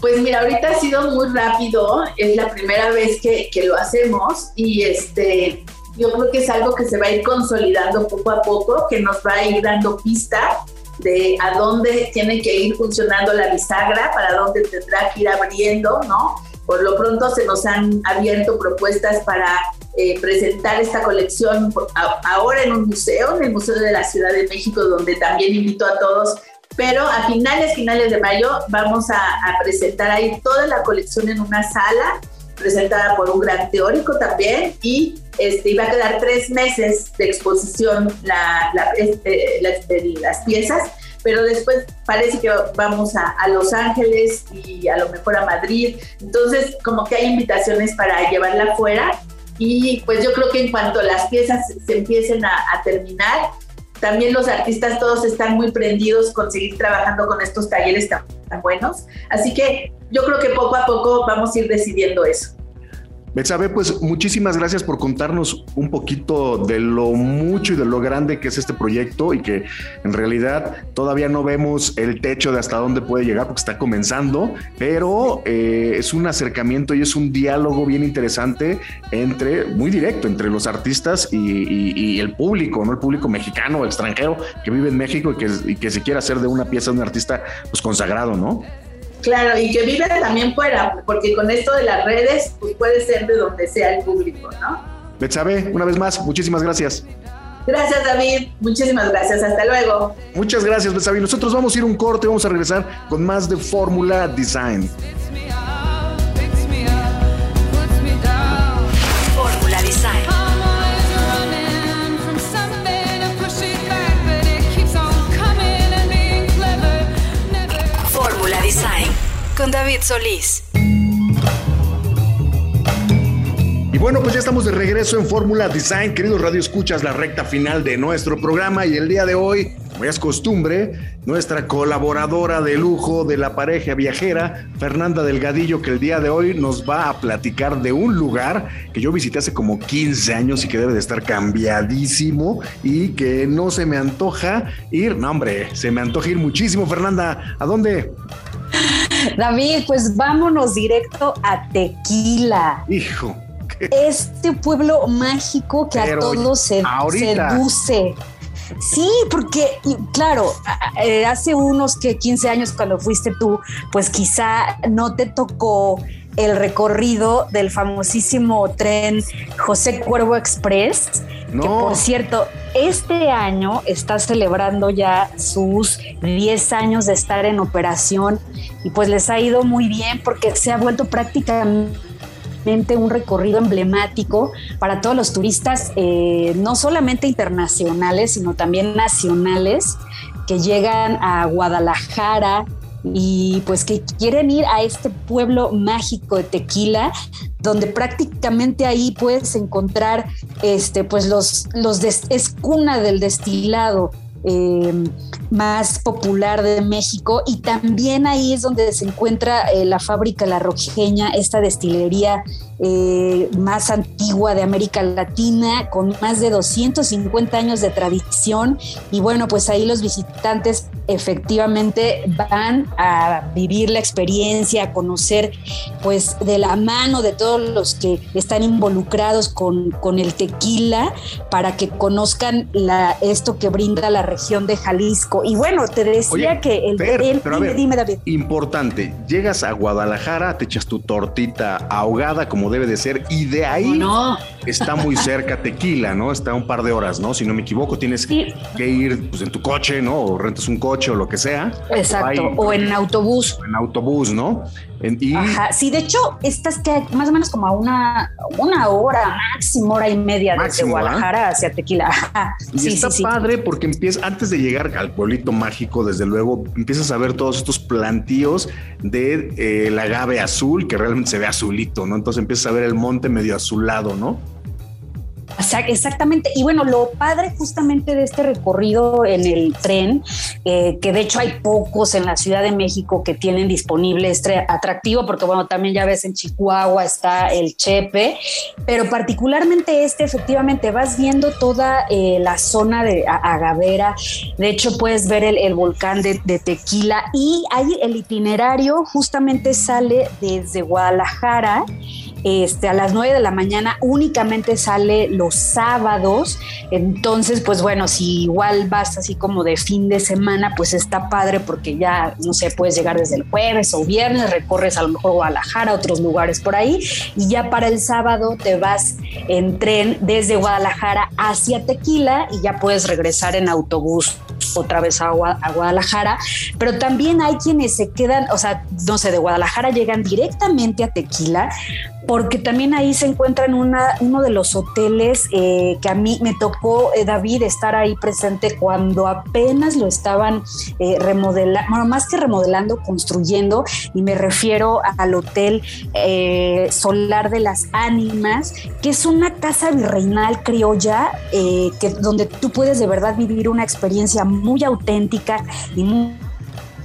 Pues mira, ahorita ha sido muy rápido, es la primera vez que, que, lo hacemos y este, yo creo que es algo que se va a ir consolidando poco a poco, que nos va a ir dando pista de a dónde tiene que ir funcionando la bisagra, para dónde tendrá que ir abriendo, ¿no? Por lo pronto se nos han abierto propuestas para eh, presentar esta colección ahora en un museo, en el Museo de la Ciudad de México, donde también invito a todos pero a finales, finales de mayo vamos a, presentar ahí toda la colección en una sala, presentada por un gran teórico también, y este, va a quedar tres meses de exposición la, este, las piezas, pero después parece que vamos a, a, Los Ángeles y a lo mejor a Madrid, entonces como que hay invitaciones para llevarla afuera, y pues yo creo que en cuanto las piezas se empiecen a terminar, también los artistas todos están muy prendidos con seguir trabajando con estos talleres tan, buenos. Así que yo creo que poco a poco vamos a ir decidiendo eso. Betsabe, pues muchísimas gracias por contarnos un poquito de lo mucho y de lo grande que es este proyecto y que en realidad todavía no vemos el techo de hasta dónde puede llegar porque está comenzando, pero eh, es un acercamiento y es un diálogo bien interesante entre, muy directo, entre los artistas y, el público, ¿no? El público mexicano o extranjero que vive en México y que, y se quiere hacer de una pieza de un artista pues consagrado, ¿no? Claro, y que vive también fuera, porque con esto de las redes, pues puede ser de donde sea el público, ¿no? Betsabe, una vez más, muchísimas gracias. Gracias, David. Muchísimas gracias. Hasta luego. Muchas gracias, Betsabe. Nosotros vamos a ir un corte, vamos a regresar con más de Fórmula Design. David Solís. Y bueno, pues ya estamos de regreso en Fórmula Design, queridos Radio Escuchas, la recta final de nuestro programa y el día de hoy, como es costumbre, nuestra colaboradora de lujo de la pareja viajera, Fernanda Delgadillo, que el día de hoy nos va a platicar de un lugar que yo visité hace como 15 años y que debe de estar cambiadísimo y que no se me antoja ir, no hombre, se me antoja ir muchísimo, Fernanda, ¿a dónde? *laughs* David, pues vámonos directo a Tequila. Hijo. Este pueblo mágico que a todos se seduce. Sí, porque, claro, eh, hace unos que 15 años cuando fuiste tú, pues quizá no te tocó el recorrido del famosísimo tren José Cuervo Express, que por cierto, este año está celebrando ya sus 10 años de estar en operación y pues les ha ido muy bien porque se ha vuelto prácticamente un recorrido emblemático para todos los turistas, eh, no solamente internacionales, sino también nacionales, que llegan a Guadalajara, y pues que quieren ir a este pueblo mágico de Tequila, donde prácticamente ahí puedes encontrar este pues los los es cuna del destilado eh, más popular de México y también ahí es donde se encuentra eh, la fábrica La Rojeña, esta destilería eh, más antigua de América Latina, con más de 250 años de tradición. Y bueno, pues ahí los visitantes efectivamente van a vivir la experiencia, a conocer pues de la mano de todos los que están involucrados con, con el tequila para que conozcan la, esto que brinda la región de Jalisco. Y bueno, te decía que el, dime, David. Importante, llegas a Guadalajara, te echas tu tortita ahogada como debe de ser y de ahí está muy cerca Tequila, ¿no? Está un par de horas, ¿no? Si no me equivoco, tienes que ir pues, en tu coche, ¿no? O rentas un coche o lo que sea. Exacto, o, en autobús. En autobús, ¿no? Ajá, sí, de hecho, estás que más o menos como a una, una hora, máximo hora y media desde Guadalajara hacia Tequila. *laughs* Y sí, está padre porque empieza, antes de llegar al pueblito mágico, desde luego, empiezas a ver todos estos plantíos de eh, el agave azul, que realmente se ve azulito, ¿no? Entonces empiezas a ver el monte medio azulado, ¿no? Exactamente. Y bueno, lo padre justamente de este recorrido en el tren, eh, que de hecho hay pocos en la Ciudad de México que tienen disponible este atractivo, porque bueno, también ya ves en Chihuahua está el Chepe, pero particularmente este, efectivamente, vas viendo toda eh, la zona de Agavera. De hecho, puedes ver el, volcán de, de Tequila y ahí el itinerario justamente sale desde Guadalajara este, a las 9 de la mañana únicamente sale los sábados. Entonces, pues bueno, si igual vas así como de fin de semana, pues está padre porque ya, no sé, puedes llegar desde el jueves o viernes, recorres a lo mejor Guadalajara, otros lugares por ahí, y ya para el sábado te vas en tren desde Guadalajara hacia Tequila y ya puedes regresar en autobús otra vez a, Guadalajara, pero también hay quienes se quedan, o sea, no sé, de Guadalajara llegan directamente a Tequila, porque también ahí se encuentran una, uno de los hoteles eh, que a mí me tocó, eh, David, estar ahí presente cuando apenas lo estaban eh, remodelando, bueno, más que remodelando, construyendo, y me refiero al Hotel Solar de las Ánimas, que es una casa virreinal criolla, que, donde tú puedes de verdad vivir una experiencia muy auténtica y muy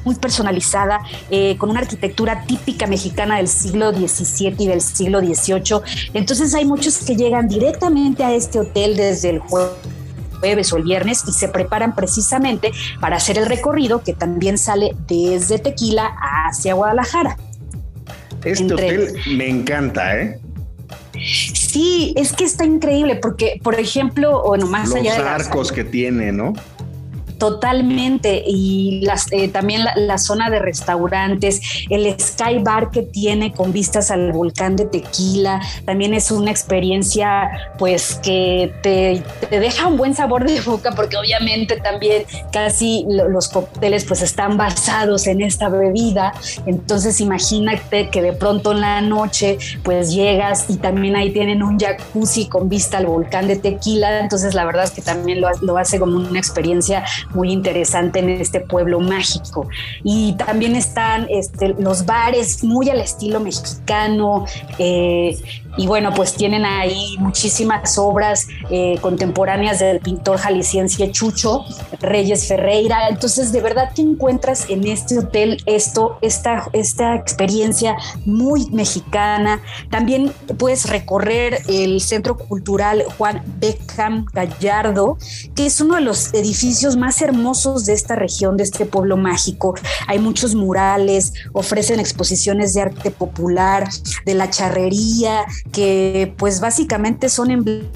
muy personalizada, eh, con una arquitectura típica mexicana del siglo XVII y del siglo XVIII. Entonces hay muchos que llegan directamente a este hotel desde el jueves o el viernes y se preparan precisamente para hacer el recorrido que también sale desde Tequila hacia Guadalajara. Este hotel me encanta, ¿eh? Sí, es que está increíble porque, por ejemplo, bueno, más allá de los arcos que tiene, ¿no? Totalmente. Y las, eh, también la, zona de restaurantes, el Sky Bar que tiene con vistas al volcán de Tequila, también es una experiencia pues que te, deja un buen sabor de boca porque obviamente también casi los cócteles pues están basados en esta bebida. Entonces imagínate que de pronto en la noche pues llegas y también ahí tienen un jacuzzi con vista al volcán de Tequila. Entonces la verdad es que también lo, lo hace como una experiencia muy interesante en este pueblo mágico. Y también están este, los bares muy al estilo mexicano. Eh, y bueno, pues tienen ahí muchísimas obras eh, contemporáneas del pintor jalisciense Chucho Reyes Ferreira. Entonces, de verdad que encuentras en este hotel esto, esta, esta experiencia muy mexicana. También puedes recorrer el Centro Cultural Juan Beckham Gallardo, que es uno de los edificios más hermosos de esta región, de este pueblo mágico. Hay muchos murales, ofrecen exposiciones de arte popular, de la charrería, que pues básicamente son emblemas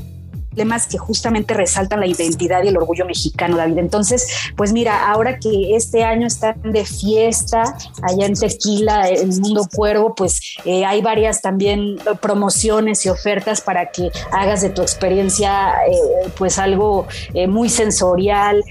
que justamente resaltan la identidad y el orgullo mexicano, David. Entonces, pues mira, ahora que este año están de fiesta allá en Tequila, el Mundo Cuervo, pues eh, hay varias también promociones y ofertas para que hagas de tu experiencia eh, pues algo eh, muy sensorial,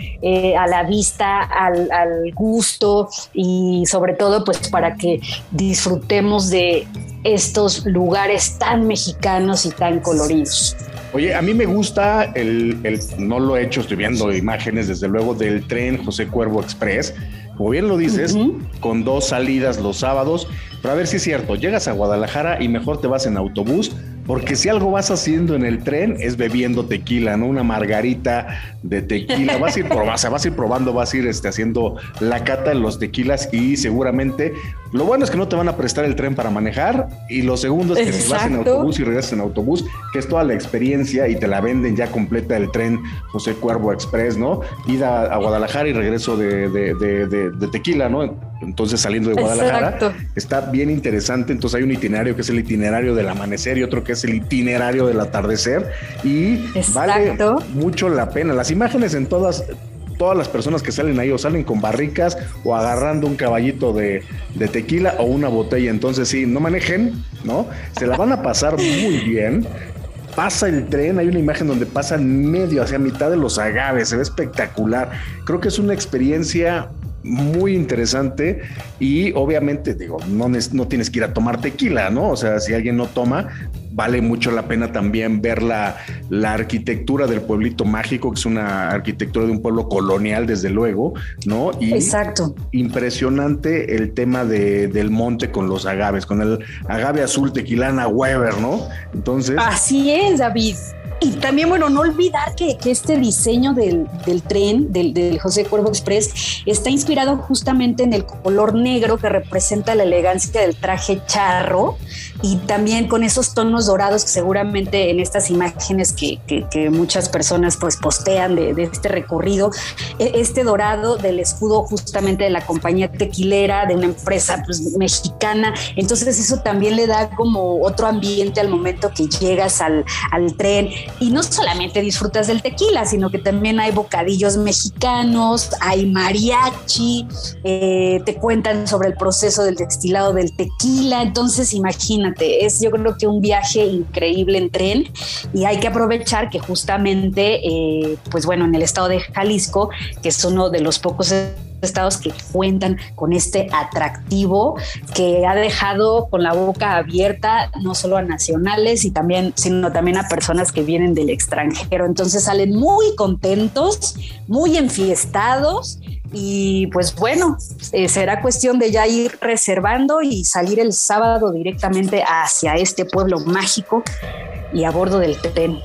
a la vista, al, al gusto y sobre todo pues para que disfrutemos de estos lugares tan mexicanos y tan coloridos. Oye, a mí me gusta el, no lo he hecho, estoy viendo imágenes desde luego del tren José Cuervo Express, como bien lo dices, con dos salidas los sábados, pero a ver si es cierto, llegas a Guadalajara y mejor te vas en autobús porque si algo vas haciendo en el tren es bebiendo tequila, ¿no? Una margarita de tequila. Vas a ir probando, vas a ir probando, vas a ir este, haciendo la cata de los tequilas y seguramente lo bueno es que no te van a prestar el tren para manejar y lo segundo es que si vas en autobús y regresas en autobús, que es toda la experiencia y te la venden ya completa el tren José Cuervo Express, ¿no? Ida a Guadalajara y regreso de, de tequila, ¿no? Entonces saliendo de Guadalajara está bien interesante. Entonces hay un itinerario que es el itinerario del amanecer y otro que es el itinerario del atardecer y vale mucho la pena. Las imágenes en todas todas las personas que salen ahí o salen con barricas o agarrando un caballito de, de, tequila o una botella. Entonces, sí, no manejen, ¿no? Se la van a pasar muy bien. Pasa el tren, hay una imagen donde pasa medio hacia mitad de los agaves, se ve espectacular. Creo que es una experiencia muy interesante y obviamente digo, no, no tienes que ir a tomar tequila, ¿no? O sea, si alguien no toma, vale mucho la pena también ver la, la, arquitectura del pueblito mágico, que es una arquitectura de un pueblo colonial, desde luego, ¿no? Y Exacto. Impresionante el tema de, del monte con los agaves, con el agave azul tequilana Weber, ¿no? Entonces. Así es, David. y también, bueno, no olvidar que, este diseño del, tren, del, José Cuervo Express, está inspirado justamente en el color negro que representa la elegancia del traje charro y también con esos tonos dorados que seguramente en estas imágenes que, muchas personas pues postean de, este recorrido, e, este dorado del escudo justamente de la compañía tequilera, de una empresa pues, mexicana. Entonces eso también le da como otro ambiente al momento que llegas al, al tren y no solamente disfrutas del tequila, sino que también hay bocadillos mexicanos, hay mariachi, eh, te cuentan sobre el proceso del destilado del tequila. Entonces, imagínate, es yo creo que un viaje increíble en tren y hay que aprovechar que justamente, eh, pues bueno, en el estado de Jalisco, que es uno de los pocos estados que cuentan con este atractivo que ha dejado con la boca abierta no solo a nacionales y también, sino también a personas que vienen del extranjero. Entonces salen muy contentos, muy enfiestados y pues bueno, eh, será cuestión de ya ir reservando y salir el sábado directamente hacia este pueblo mágico y a bordo del tren.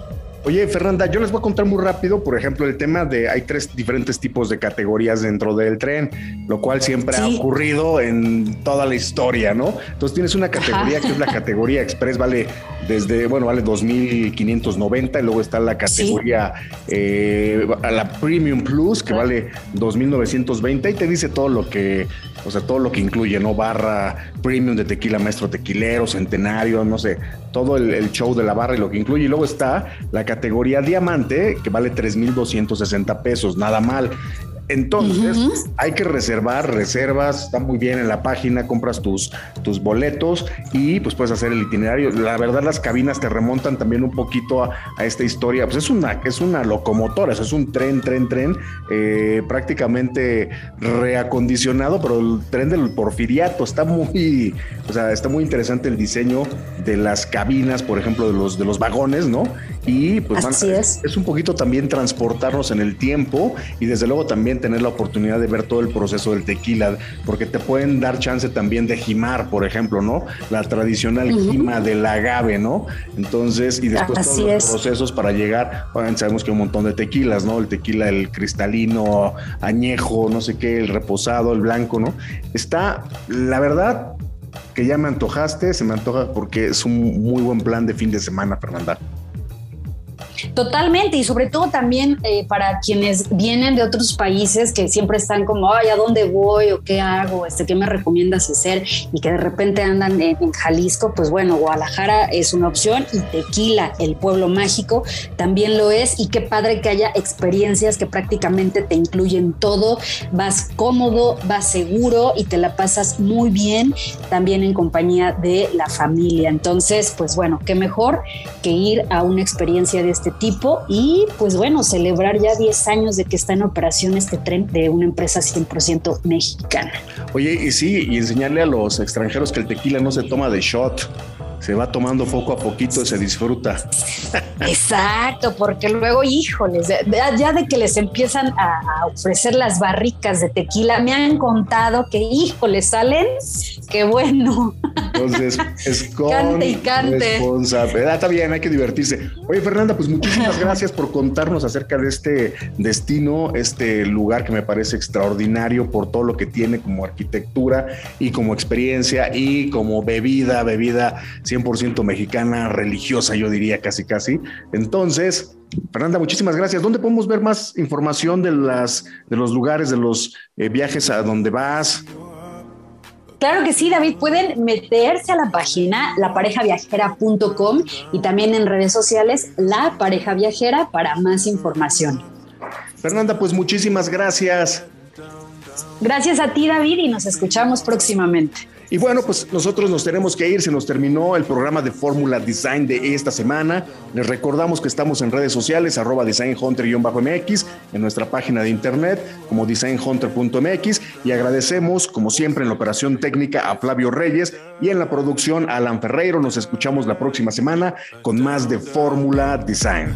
Oye, Fernanda, yo les voy a contar muy rápido, por ejemplo, el tema de hay tres diferentes tipos de categorías dentro del tren, lo cual siempre ha ocurrido en toda la historia, ¿no? Entonces tienes una categoría que es la categoría Express, vale desde, bueno, vale 2.590 y luego está la categoría, eh, la Premium Plus, que vale 2.920 y te dice todo lo que, o sea, todo lo que incluye, ¿no? Barra Premium de tequila, maestro tequilero, centenario, no sé, todo el, show de la barra y lo que incluye. Y luego está la categoría diamante, que vale 3.260 pesos, nada mal. Entonces, hay que reservar, reservas, está muy bien en la página, compras tus, tus boletos y pues puedes hacer el itinerario. La verdad, las cabinas te remontan también un poquito a, esta historia. Pues es una, es una locomotora, es un tren, tren, tren, eh, prácticamente reacondicionado, pero el tren del porfiriato está muy, o sea, está muy interesante el diseño de las cabinas, por ejemplo, de los, de los vagones, ¿no? Y pues es. es un poquito también transportarnos en el tiempo y desde luego también tener la oportunidad de ver todo el proceso del tequila, porque te pueden dar chance también de jimar, por ejemplo, ¿no? La tradicional jima del agave, ¿no? Entonces, y después todos los procesos para llegar, bueno, sabemos que hay un montón de tequilas, ¿no? El tequila, el cristalino, añejo, no sé qué, el reposado, el blanco, ¿no? Está, la verdad, que ya me antojaste, se me antoja porque es un muy buen plan de fin de semana, Fernanda. Totalmente, y sobre todo también eh, para quienes vienen de otros países que siempre están como, ay, ¿a dónde voy o qué hago? Este, ¿Qué me recomiendas hacer? Y que de repente andan en, Jalisco, pues bueno, Guadalajara es una opción y Tequila, el pueblo mágico, también lo es. Y qué padre que haya experiencias que prácticamente te incluyen todo. Vas cómodo, vas seguro y te la pasas muy bien también en compañía de la familia. Entonces, pues bueno, qué mejor que ir a una experiencia de este tipo y pues bueno, celebrar ya 10 años de que está en operación este tren de una empresa 100% mexicana. Oye, y sí, y enseñarle a los extranjeros que el tequila no se toma de shot se va tomando poco a poquito y se disfruta. Exacto, porque luego, híjoles, ya de que les empiezan a, ofrecer las barricas de tequila, me han contado que, híjoles, salen, qué bueno. Entonces, es *laughs* con cante y cante. responsabilidad. Está bien, hay que divertirse. Oye, Fernanda, pues muchísimas *laughs* gracias por contarnos acerca de este destino, este lugar que me parece extraordinario por todo lo que tiene como arquitectura y como experiencia y como bebida, bebida 100% mexicana, religiosa, yo diría casi casi. Entonces, Fernanda, muchísimas gracias. ¿Dónde podemos ver más información de, las, de los lugares, de los eh, viajes a donde vas? Claro que sí, David. Pueden meterse a la página laparejaviajera.com y también en redes sociales La Pareja Viajera para más información. Fernanda, pues muchísimas gracias. Gracias a ti, David, y nos escuchamos próximamente. Y bueno, pues nosotros nos tenemos que ir, se nos terminó el programa de Fórmula Design de esta semana. Les recordamos que estamos en redes sociales, arroba designhunter-mx, en nuestra página de internet como designhunter.mx y agradecemos, como siempre, en la operación técnica a Flavio Reyes y en la producción a Alan Ferreiro. Nos escuchamos la próxima semana con más de Fórmula Design.